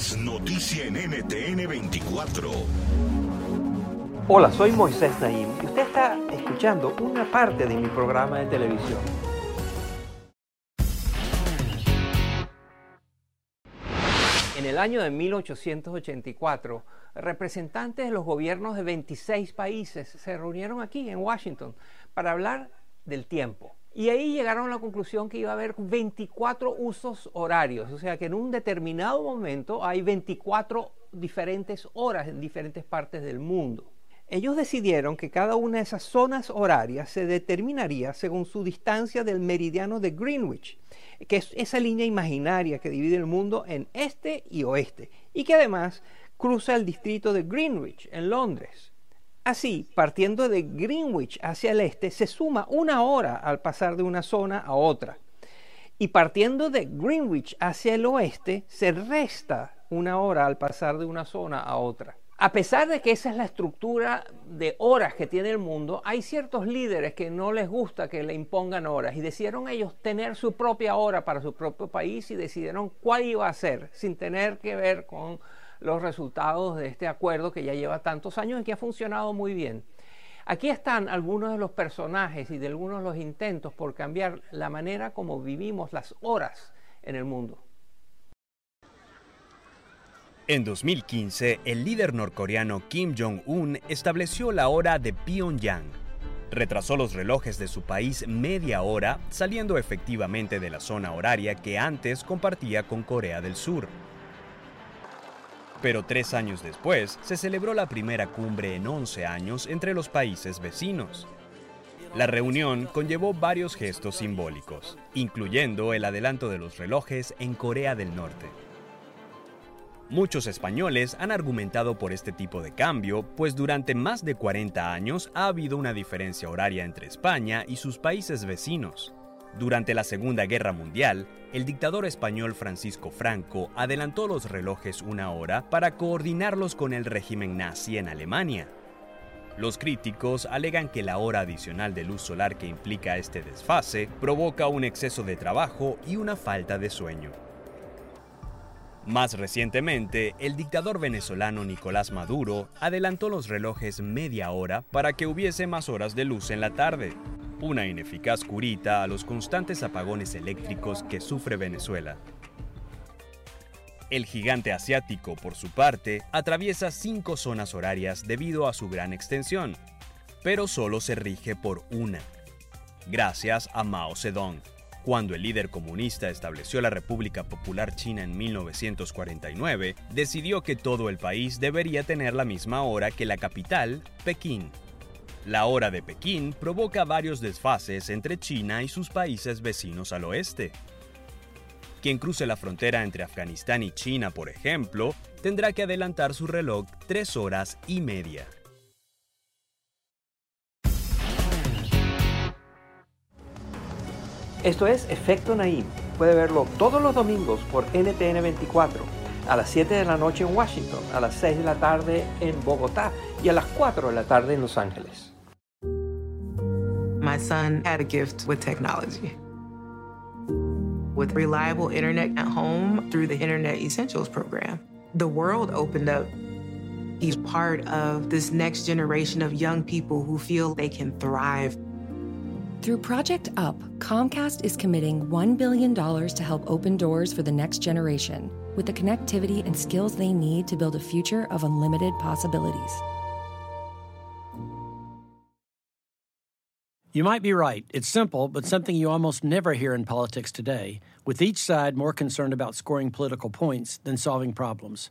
Noticia en NTN 24. Hola, soy Moisés Naim y usted está escuchando una parte de mi programa de televisión. En el año de 1884, representantes de los gobiernos de 26 países se reunieron aquí en Washington para hablar del tiempo. Y ahí llegaron a la conclusión que iba a haber 24 usos horarios, o sea que en un determinado momento hay 24 diferentes horas en diferentes partes del mundo. Ellos decidieron que cada una de esas zonas horarias se determinaría según su distancia del meridiano de Greenwich, que es esa línea imaginaria que divide el mundo en este y oeste, y que además cruza el distrito de Greenwich en Londres. Así, partiendo de Greenwich hacia el este, se suma una hora al pasar de una zona a otra. Y partiendo de Greenwich hacia el oeste, se resta una hora al pasar de una zona a otra. A pesar de que esa es la estructura de horas que tiene el mundo, hay ciertos líderes que no les gusta que le impongan horas y decidieron ellos tener su propia hora para su propio país y decidieron cuál iba a ser sin tener que ver con los resultados de este acuerdo que ya lleva tantos años y que ha funcionado muy bien. Aquí están algunos de los personajes y de algunos de los intentos por cambiar la manera como vivimos las horas en el mundo. En 2015, el líder norcoreano Kim Jong-un estableció la hora de Pyongyang. Retrasó los relojes de su país media hora, saliendo efectivamente de la zona horaria que antes compartía con Corea del Sur. Pero tres años después se celebró la primera cumbre en 11 años entre los países vecinos. La reunión conllevó varios gestos simbólicos, incluyendo el adelanto de los relojes en Corea del Norte. Muchos españoles han argumentado por este tipo de cambio, pues durante más de 40 años ha habido una diferencia horaria entre España y sus países vecinos. Durante la Segunda Guerra Mundial, el dictador español Francisco Franco adelantó los relojes una hora para coordinarlos con el régimen nazi en Alemania. Los críticos alegan que la hora adicional de luz solar que implica este desfase provoca un exceso de trabajo y una falta de sueño. Más recientemente, el dictador venezolano Nicolás Maduro adelantó los relojes media hora para que hubiese más horas de luz en la tarde, una ineficaz curita a los constantes apagones eléctricos que sufre Venezuela. El gigante asiático, por su parte, atraviesa cinco zonas horarias debido a su gran extensión, pero solo se rige por una, gracias a Mao Zedong. Cuando el líder comunista estableció la República Popular China en 1949, decidió que todo el país debería tener la misma hora que la capital, Pekín. La hora de Pekín provoca varios desfases entre China y sus países vecinos al oeste. Quien cruce la frontera entre Afganistán y China, por ejemplo, tendrá que adelantar su reloj tres horas y media. Esto es Efecto Naim. Puede verlo todos los domingos por NTN 24, a las 7 de la noche en Washington, a las 6 de la tarde en Bogotá y a las 4 de la tarde en Los Ángeles. My son had a gift with technology. With reliable internet at home through the Internet Essentials program, the world opened up. He's part of this next generation of young people who feel they can thrive Through Project UP, Comcast is committing $1 billion to help open doors for the next generation with the connectivity and skills they need to build a future of unlimited possibilities. You might be right. It's simple, but something you almost never hear in politics today, with each side more concerned about scoring political points than solving problems.